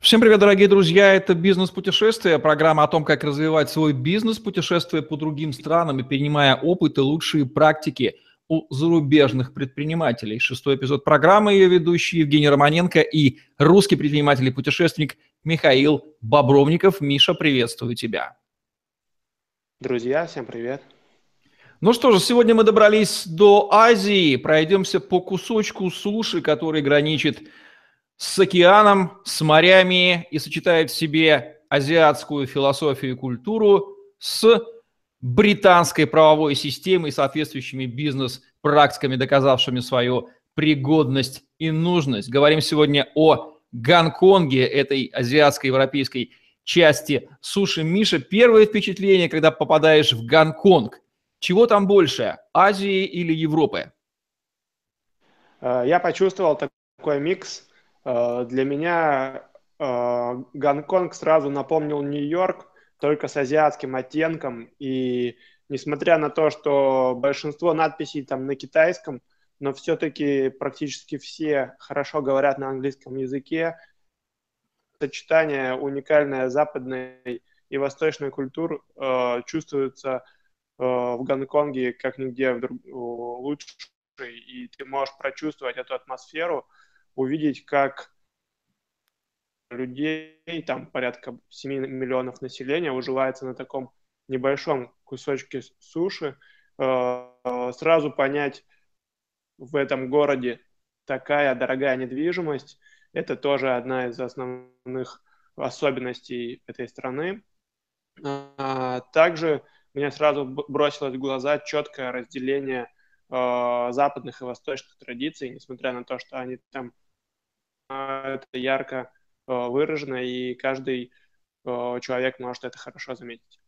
Всем привет, дорогие друзья! Это «Бизнес-путешествие», программа о том, как развивать свой бизнес, путешествуя по другим странам и перенимая опыт и лучшие практики у зарубежных предпринимателей. Шестой эпизод программы, ее ведущий Евгений Романенко и русский предприниматель и путешественник Михаил Бобровников. Миша, приветствую тебя! Друзья, всем привет! Ну что же, сегодня мы добрались до Азии, пройдемся по кусочку суши, который граничит с океаном, с морями и сочетает в себе азиатскую философию и культуру с британской правовой системой и соответствующими бизнес-практиками, доказавшими свою пригодность и нужность. Говорим сегодня о Гонконге, этой азиатско-европейской части суши. Миша, первое впечатление, когда попадаешь в Гонконг. Чего там больше, Азии или Европы? Э, я почувствовал такой микс для меня э, Гонконг сразу напомнил Нью-Йорк, только с азиатским оттенком. И несмотря на то, что большинство надписей там на китайском, но все-таки практически все хорошо говорят на английском языке. Сочетание уникальное западной и восточной культур э, чувствуется э, в Гонконге как нигде в друг... лучше, и ты можешь прочувствовать эту атмосферу – увидеть, как людей, там порядка 7 миллионов населения, уживается на таком небольшом кусочке суши, э, сразу понять в этом городе такая дорогая недвижимость, это тоже одна из основных особенностей этой страны. А, также мне сразу бросилось в глаза четкое разделение э, западных и восточных традиций, несмотря на то, что они там это ярко э, выражено, и каждый э, человек может это хорошо заметить.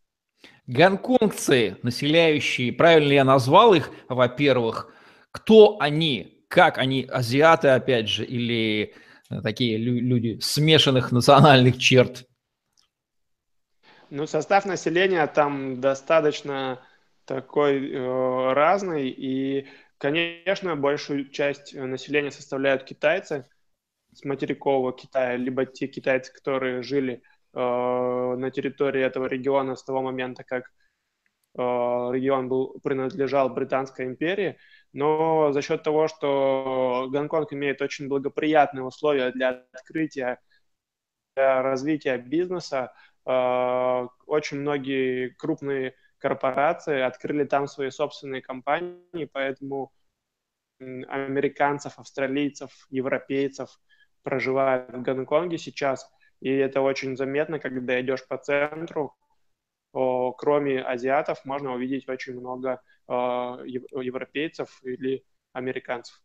Гонконгцы, населяющие, правильно я назвал их, во-первых, кто они, как они, азиаты, опять же, или э, такие люди смешанных национальных черт? Ну, состав населения там достаточно такой э, разный, и, конечно, большую часть населения составляют китайцы, с материкового Китая, либо те китайцы, которые жили э, на территории этого региона с того момента, как э, регион был, принадлежал Британской империи, но за счет того, что Гонконг имеет очень благоприятные условия для открытия, для развития бизнеса, э, очень многие крупные корпорации открыли там свои собственные компании, поэтому американцев, австралийцев, европейцев – проживают в Гонконге сейчас, и это очень заметно, когда идешь по центру, кроме азиатов можно увидеть очень много о, европейцев или американцев.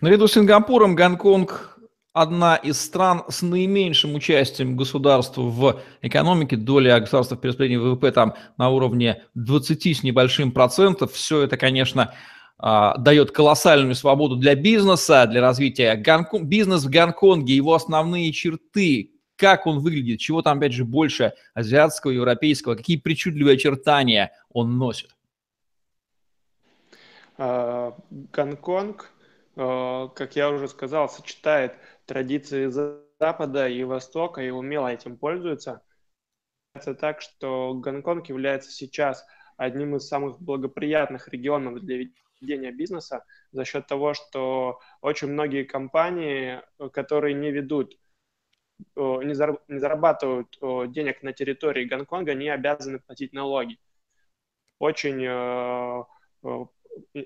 Наряду с Сингапуром Гонконг одна из стран с наименьшим участием государства в экономике. Доля государства в перераспределении ВВП там на уровне 20 с небольшим процентов. Все это, конечно, а, дает колоссальную свободу для бизнеса, для развития Гонконг, бизнес в Гонконге, его основные черты, как он выглядит, чего там, опять же, больше азиатского, европейского, какие причудливые очертания он носит. А, Гонконг, а, как я уже сказал, сочетает традиции Запада и Востока и умело этим пользуется. Это так, что Гонконг является сейчас одним из самых благоприятных регионов для ведения бизнеса за счет того, что очень многие компании, которые не ведут, не зарабатывают денег на территории Гонконга, не обязаны платить налоги. Очень, э,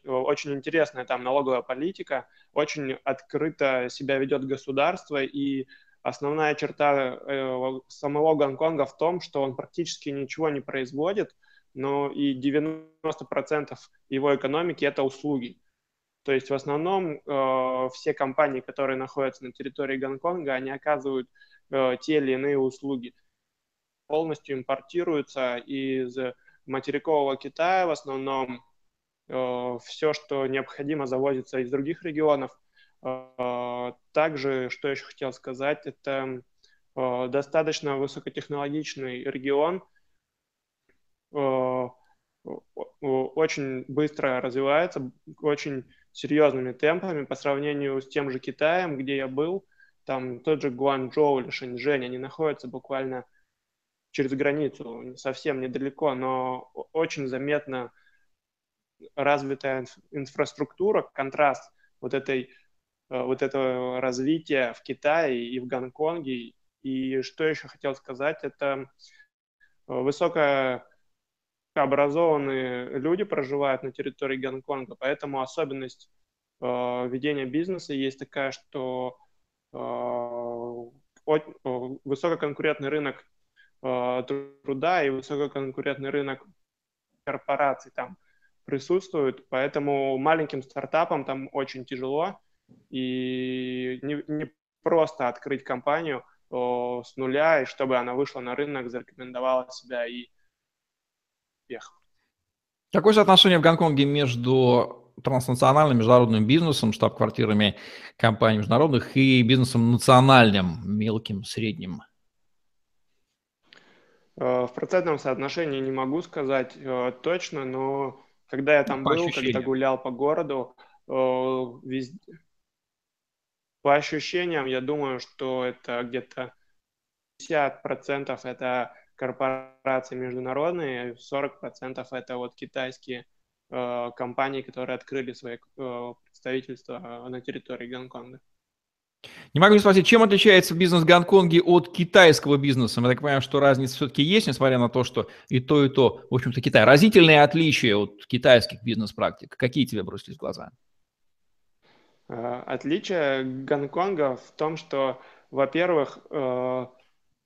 очень интересная там налоговая политика, очень открыто себя ведет государство, и основная черта э, самого Гонконга в том, что он практически ничего не производит, но и 90% его экономики – это услуги. То есть в основном э, все компании, которые находятся на территории Гонконга, они оказывают э, те или иные услуги. Полностью импортируются из материкового Китая в основном. Э, все, что необходимо, завозится из других регионов. Э, также, что еще хотел сказать, это э, достаточно высокотехнологичный регион – очень быстро развивается, очень серьезными темпами по сравнению с тем же Китаем, где я был. там тот же Гуанчжоу или Шэньчжэнь, они находятся буквально через границу, совсем недалеко, но очень заметно развитая инфраструктура, контраст вот этой э, вот этого развития в Китае и в Гонконге. И что еще хотел сказать, это э, высокая образованные люди проживают на территории Гонконга, поэтому особенность э, ведения бизнеса есть такая, что э, э, высококонкурентный рынок э, труда и высококонкурентный рынок корпораций там присутствует, поэтому маленьким стартапам там очень тяжело и не, не просто открыть компанию э, с нуля, и чтобы она вышла на рынок, зарекомендовала себя и успех. Какое соотношение в Гонконге между транснациональным международным бизнесом, штаб-квартирами компаний международных и бизнесом национальным, мелким, средним? Э, в процентном соотношении не могу сказать э, точно, но когда я там по был, ощущениям. когда гулял по городу, э, везде... по ощущениям, я думаю, что это где-то 50% это корпорации международные, 40% это вот китайские э, компании, которые открыли свои э, представительства на территории Гонконга. Не могу не спросить, чем отличается бизнес в Гонконге от китайского бизнеса? Я так понимаю, что разница все-таки есть, несмотря на то, что и то, и то, в общем-то, Китай. Разительные отличия от китайских бизнес-практик. Какие тебе бросились в глаза? Э, отличие Гонконга в том, что, во-первых, э,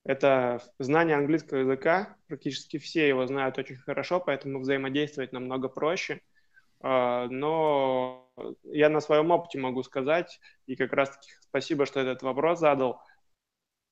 это знание английского языка, практически все его знают очень хорошо, поэтому взаимодействовать намного проще. Э, но я на своем опыте могу сказать, и как раз-таки спасибо, что этот вопрос задал.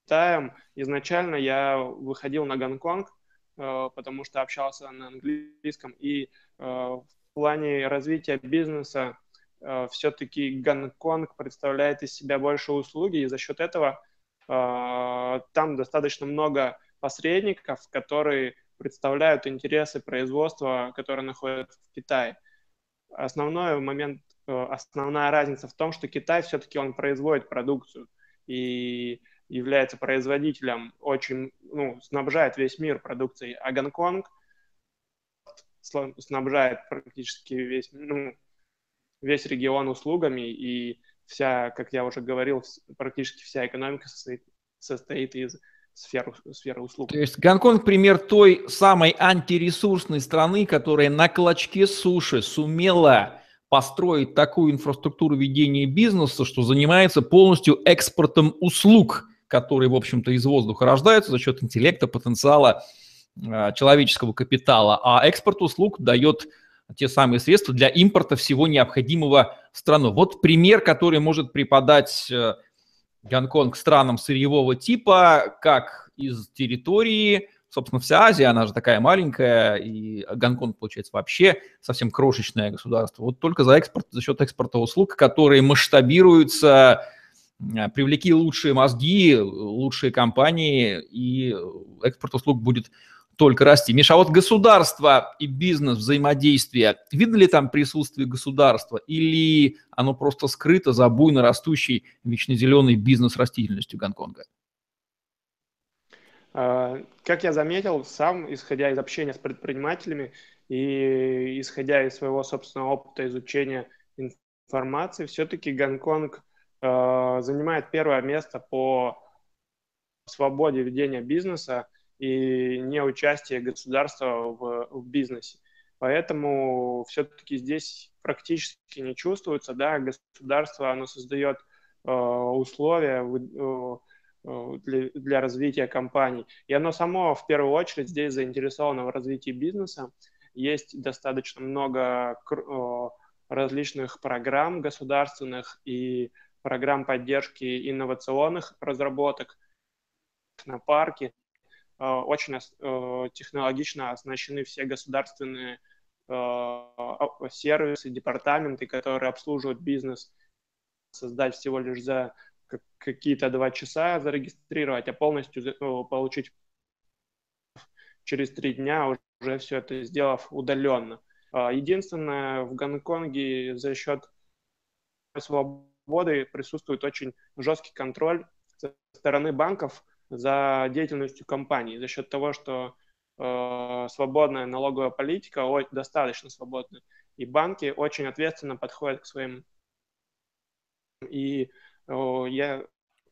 Китаем изначально я выходил на Гонконг, э, потому что общался на английском, и э, в плане развития бизнеса э, все-таки Гонконг представляет из себя больше услуги, и за счет этого там достаточно много посредников, которые представляют интересы производства, которые находятся в Китае. Основной момент основная разница в том, что Китай все-таки он производит продукцию и является производителем, очень, ну, снабжает весь мир продукцией, а Гонконг снабжает практически весь, ну, весь регион услугами, и вся, как я уже говорил, практически вся экономика состоит, состоит из сферы, сферы услуг. То есть Гонконг пример той самой антиресурсной страны, которая на клочке суши сумела построить такую инфраструктуру ведения бизнеса, что занимается полностью экспортом услуг, которые, в общем-то, из воздуха рождаются за счет интеллекта, потенциала, а, человеческого капитала, а экспорт услуг дает те самые средства для импорта всего необходимого в страну. Вот пример, который может преподать э, Гонконг странам сырьевого типа, как из территории собственно, вся Азия, она же такая маленькая, и Гонконг, получается, вообще совсем крошечное государство. Вот только за экспорт, за счет экспорта услуг, которые масштабируются, э, привлеки лучшие мозги, лучшие компании, и экспорт услуг будет только расти. Миша, а вот государство и бизнес, взаимодействие, видно ли там присутствие государства или оно просто скрыто за буйно растущей вечно зеленой бизнес растительностью Гонконга? А, как я заметил, сам, исходя из общения с предпринимателями и исходя из своего собственного опыта изучения информации, все-таки Гонконг э, занимает первое место по свободе ведения бизнеса и неучастие государства в, в бизнесе. Поэтому все-таки здесь практически не чувствуется, да, государство, оно создает э, условия, э, Э, для, для развития компаний. И оно само в первую очередь здесь заинтересовано в развитии бизнеса. Есть достаточно много э, различных программ государственных и программ поддержки инновационных разработок на парке. Э, очень технологично оснащены все государственные сервисы, департаменты, которые обслуживают бизнес, создать всего лишь за какие-то два часа зарегистрировать, а полностью получить через три дня, уже все это сделав удаленно. А, единственное, в Гонконге за счет свободы присутствует очень жесткий контроль стороны банков за деятельностью компаний за счет того, что э, свободная налоговая политика достаточно свободная, и банки очень ответственно подходят к своим. И я,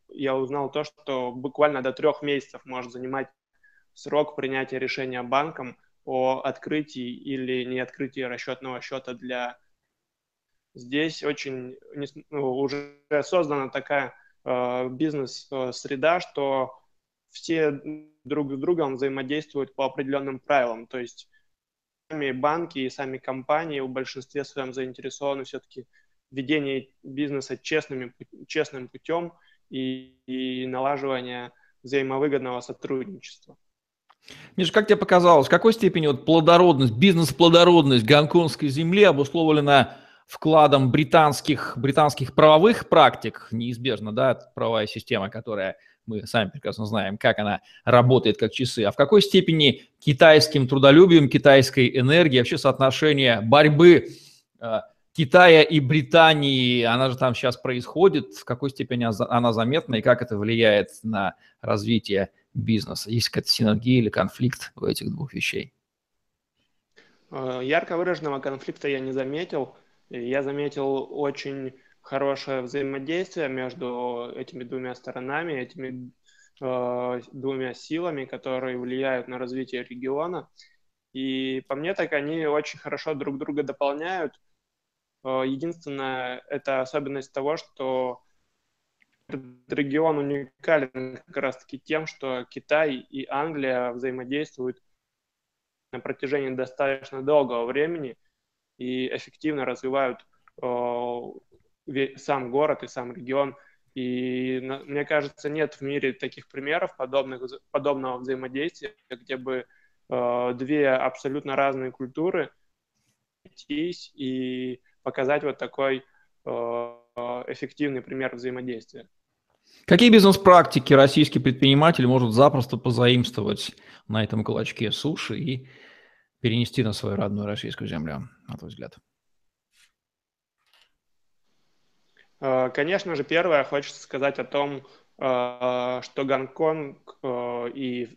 я узнал то, что буквально до трех месяцев может занимать срок принятия решения банком о открытии или не открытии расчетного счета для здесь очень ну, уже создана такая э, бизнес-среда, что все друг с другом взаимодействуют по определенным правилам. То есть сами банки и сами компании в большинстве своем заинтересованы все-таки в ведении бизнеса честными, честным путем и, и налаживания взаимовыгодного сотрудничества. Миша, как тебе показалось, в какой степени вот плодородность, бизнес-плодородность гонконгской земли обусловлена вкладом британских, британских правовых практик, неизбежно, да, правовая система, которая мы сами прекрасно знаем, как она работает как часы, а в какой степени китайским трудолюбием, китайской энергией, вообще соотношение борьбы э, Китая и Британии, она же там сейчас происходит, в какой степени она заметна и как это влияет на развитие бизнеса? Есть какая-то синергия или конфликт у этих двух вещей? Э, ярко выраженного конфликта я не заметил. Я заметил очень хорошее взаимодействие между этими двумя сторонами, этими э, двумя силами, которые влияют на развитие региона. И по мне так они очень хорошо друг друга дополняют. Э, единственное, это особенность того, что этот регион уникален как раз-таки тем, что Китай и Англия взаимодействуют на протяжении достаточно долгого времени и эффективно развивают э, сам город и сам регион. И мне кажется, нет в мире таких примеров подобных, подобного взаимодействия, где бы э, две абсолютно разные культуры и показать вот такой э, эффективный пример взаимодействия. Какие бизнес-практики российский предприниматель может запросто позаимствовать на этом клочке суши и перенести на свою родную российскую землю, на твой взгляд? Э, конечно же, первое, хочется сказать о том, э, что Гонконг и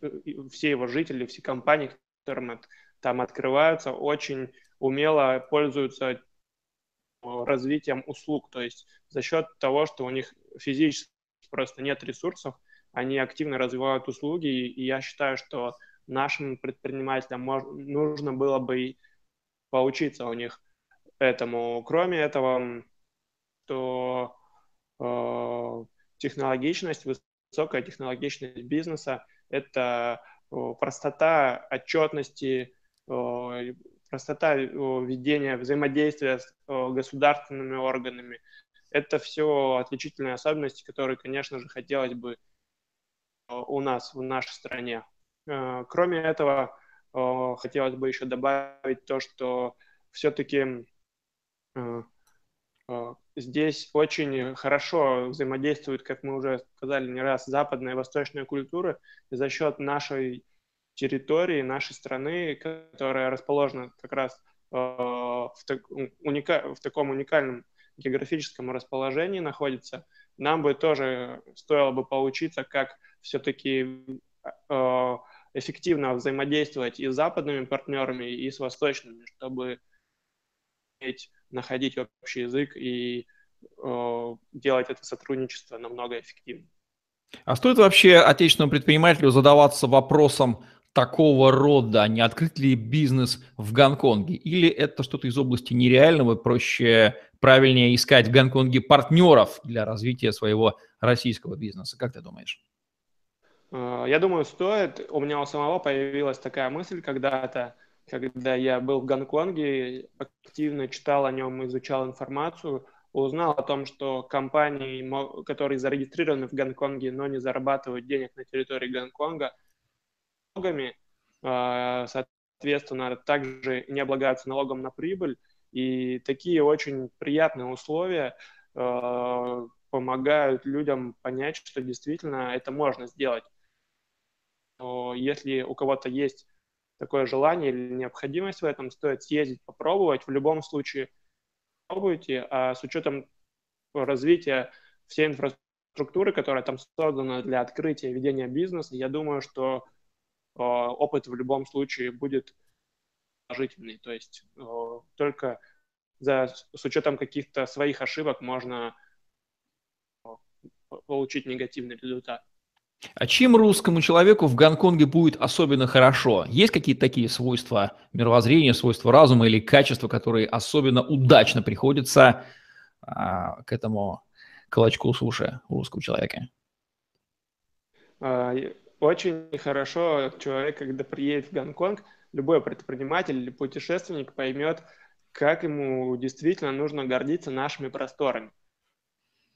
все его жители, все компании, которые там открываются, очень умело пользуются развитием услуг. То есть за счет того, что у них физически просто нет ресурсов, они активно развивают услуги, и я считаю, что нашим предпринимателям нужно было бы поучиться у них этому. Кроме этого, то э, технологичность, высокая технологичность бизнеса – это э, простота отчетности, э, простота э, ведения взаимодействия с э, государственными органами. Это все отличительные особенности, которые, конечно же, хотелось бы э, у нас, в нашей стране. Кроме этого, хотелось бы еще добавить то, что все-таки здесь очень хорошо взаимодействуют, как мы уже сказали не раз, западная и восточная культура. И за счет нашей территории, нашей страны, которая расположена как раз в, так, уника, в таком уникальном географическом расположении находится, нам бы тоже стоило бы поучиться, как все-таки эффективно взаимодействовать и с западными партнерами, и с восточными, чтобы находить общий язык и э, делать это сотрудничество намного эффективнее. А стоит вообще отечественному предпринимателю задаваться вопросом такого рода, а не открыть ли бизнес в Гонконге? Или это что-то из области нереального, проще, правильнее искать в Гонконге партнеров для развития своего российского бизнеса? Как ты думаешь? Э, я думаю, стоит. У меня у самого появилась такая мысль когда-то, когда я был в Гонконге, активно читал о нем, изучал информацию, узнал о том, что компании, которые зарегистрированы в Гонконге, но не зарабатывают денег на территории Гонконга, налогами, э, соответственно, также не облагаются налогом на прибыль. И такие очень приятные условия э, помогают людям понять, что действительно это можно сделать но если у кого-то есть такое желание или необходимость в этом, стоит съездить, попробовать. В любом случае пробуйте, а с учетом развития всей инфраструктуры структуры, которая там создана для открытия и ведения бизнеса, я думаю, что опыт в любом случае будет положительный. То есть э, только за, с учетом каких-то своих ошибок можно э, получить негативный результат. А чем русскому человеку в Гонконге будет особенно хорошо? Есть какие-то такие свойства мировоззрения, свойства разума или качества, которые особенно удачно приходятся а, к этому клочку суши у русского человека? Очень хорошо человек, когда приедет в Гонконг, любой предприниматель или путешественник поймет, как ему действительно нужно гордиться нашими просторами.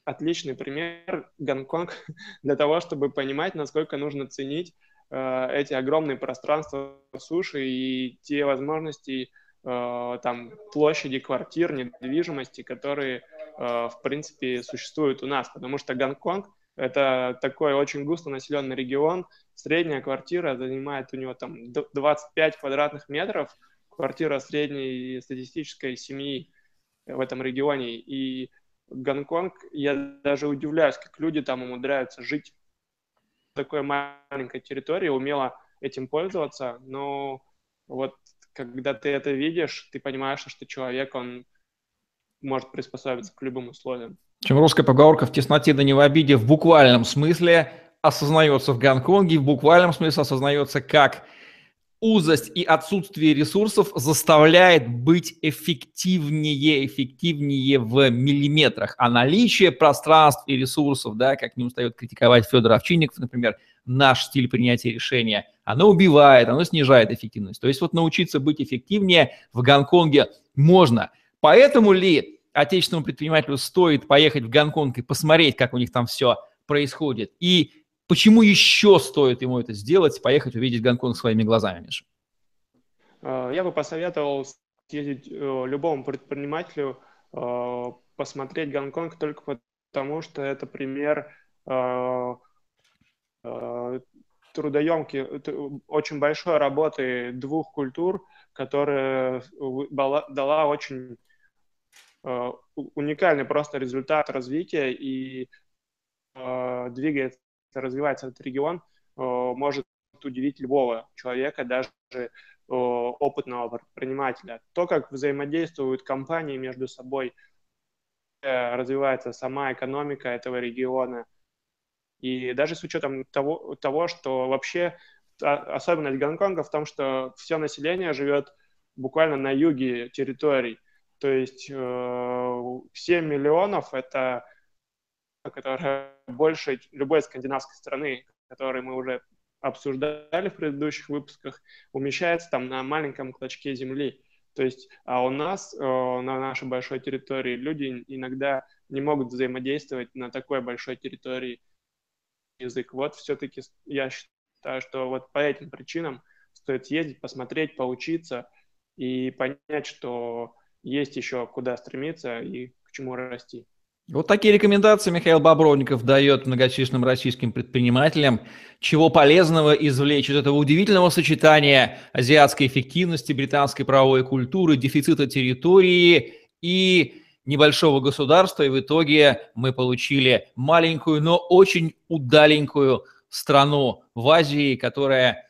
Отличный пример Гонконг для того, чтобы понимать, насколько нужно ценить э, эти огромные пространства суши и те возможности э, там площади квартир, недвижимости, которые Э, в принципе, существует у нас, потому что Гонконг – это такой очень густо населенный регион, средняя квартира занимает у него там 25 квадратных метров, квартира средней статистической семьи в этом регионе, и Гонконг, я даже удивляюсь, как люди там умудряются жить в такой маленькой территории, умело этим пользоваться, но вот когда ты это видишь, ты понимаешь, что человек, он может приспособиться к любым условиям. Чем русская поговорка «в тесноте да не в обиде» в буквальном смысле осознается в Гонконге, в буквальном смысле осознается как узость и отсутствие ресурсов заставляет быть эффективнее, эффективнее в миллиметрах. А наличие пространств и ресурсов, да, как не устает критиковать Федор Овчинников, например, наш стиль принятия решения, оно убивает, оно снижает эффективность. То есть вот научиться быть эффективнее в Гонконге можно – Поэтому ли отечественному предпринимателю стоит поехать в Гонконг и посмотреть, как у них там все происходит? И почему еще стоит ему это сделать, поехать увидеть Гонконг своими глазами, Миша? А, я бы посоветовал съездить э, любому предпринимателю э, посмотреть Гонконг только потому, что это пример э, трудоемкий, очень большой работы двух культур, которая дала очень Э, уникальный просто результат развития и э, двигается, развивается этот регион, э, может удивить любого человека, даже опытного предпринимателя. То, как взаимодействуют компании между собой, развивается сама экономика этого региона. И даже с учетом того, того что вообще особенность Гонконга в том, что все население живет буквально на юге территорий. То есть 7 э, миллионов – это которая больше любой скандинавской страны, которую мы уже обсуждали в предыдущих выпусках, умещается там на маленьком клочке земли. То есть, а у нас, э, на нашей большой территории, люди иногда не могут взаимодействовать на такой большой территории язык. Вот все-таки я считаю, что вот по этим причинам стоит съездить, посмотреть, поучиться и понять, что есть еще куда стремиться и к чему расти. Вот такие рекомендации Михаил Бобровников дает многочисленным российским предпринимателям, чего полезного извлечь из этого удивительного сочетания азиатской эффективности, британской правовой культуры, дефицита территории и небольшого государства. И в итоге мы получили маленькую, но очень удаленькую страну в Азии, которая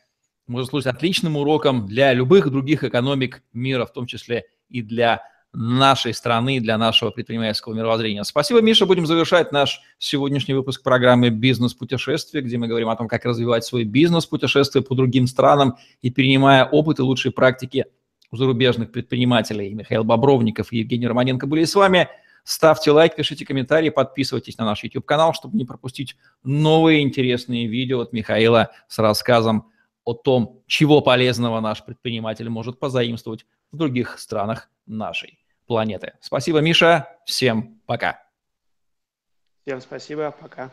может служить отличным уроком для любых других экономик мира, в том числе и для нашей страны, для нашего предпринимательского мировоззрения. Спасибо, Миша. Будем завершать наш сегодняшний выпуск программы «Бизнес-путешествие», где мы говорим о том, как развивать свой бизнес, путешествуя по другим странам и перенимая опыт и лучшие практики у зарубежных предпринимателей. Михаил Бобровников и Евгений Романенко были с вами. Ставьте лайк, пишите комментарии, подписывайтесь на наш YouTube-канал, чтобы не пропустить новые интересные видео от Михаила с рассказом о том, чего полезного наш предприниматель может позаимствовать в других странах нашей планеты. Спасибо, Миша. Всем пока. Всем спасибо. Пока.